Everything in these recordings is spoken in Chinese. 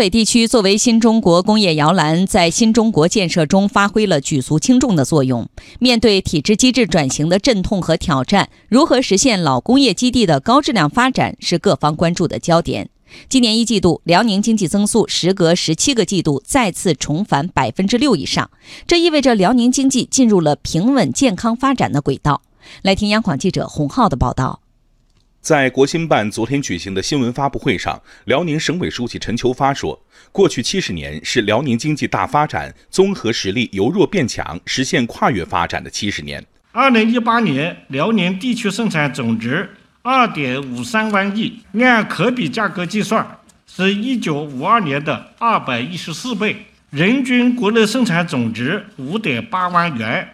北地区作为新中国工业摇篮，在新中国建设中发挥了举足轻重的作用。面对体制机制转型的阵痛和挑战，如何实现老工业基地的高质量发展，是各方关注的焦点。今年一季度，辽宁经济增速时隔十七个季度再次重返百分之六以上，这意味着辽宁经济进入了平稳健康发展的轨道。来听央广记者洪浩的报道。在国新办昨天举行的新闻发布会上，辽宁省委书记陈求发说：“过去七十年是辽宁经济大发展、综合实力由弱变强、实现跨越发展的七十年。”二零一八年，辽宁地区生产总值二点五三万亿，按可比价格计算，是一九五二年的二百一十四倍；人均国内生产总值五点八万元，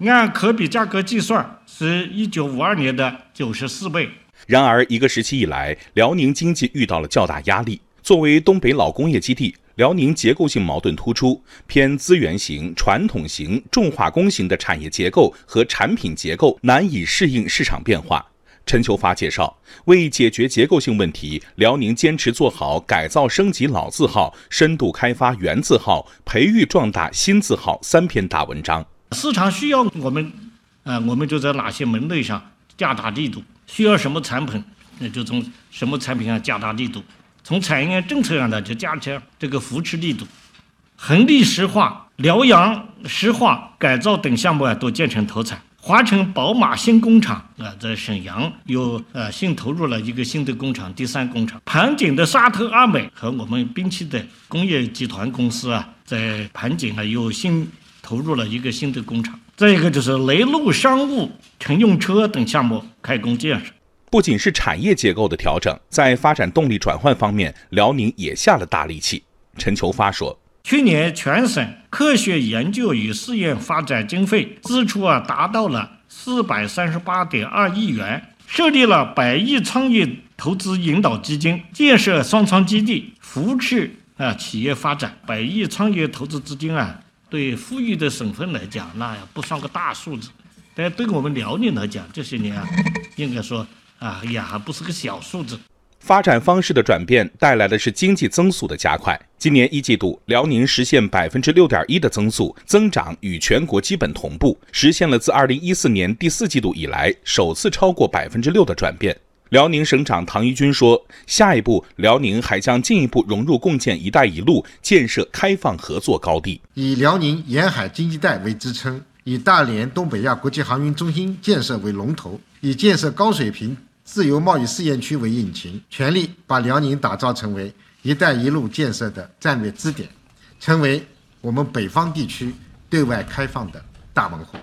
按可比价格计算，是一九五二年的九十四倍。然而，一个时期以来，辽宁经济遇到了较大压力。作为东北老工业基地，辽宁结构性矛盾突出，偏资源型、传统型、重化工型的产业结构和产品结构难以适应市场变化。陈求发介绍，为解决结构性问题，辽宁坚持做好改造升级老字号、深度开发原字号、培育壮大新字号三篇大文章。市场需要我们，呃，我们就在哪些门类上加大力度。需要什么产品，那就从什么产品上加大力度；从产业政策上呢，就加强这个扶持力度。恒力石化、辽阳石化改造等项目啊，都建成投产。华晨宝马新工厂啊，在沈阳又呃新投入了一个新的工厂，第三工厂。盘锦的沙特阿美和我们滨崎的工业集团公司啊，在盘锦啊又新投入了一个新的工厂。再一个就是雷路商务乘用车等项目开工建设。不仅是产业结构的调整，在发展动力转换方面，辽宁也下了大力气。陈求发说，去年全省科学研究与试验发展经费支出啊达到了四百三十八点二亿元，设立了百亿创业投资引导基金，建设双创基地，扶持啊企业发展。百亿创业投资资金啊。对富裕的省份来讲，那不算个大数字；但对我们辽宁来讲，这些年啊，应该说啊，也还不是个小数字。发展方式的转变带来的是经济增速的加快。今年一季度，辽宁实现百分之六点一的增速，增长与全国基本同步，实现了自二零一四年第四季度以来首次超过百分之六的转变。辽宁省长唐一军说：“下一步，辽宁还将进一步融入共建‘一带一路’，建设开放合作高地。以辽宁沿海经济带为支撑，以大连东北亚国际航运中心建设为龙头，以建设高水平自由贸易试验区为引擎，全力把辽宁打造成为‘一带一路’建设的战略支点，成为我们北方地区对外开放的大门户。”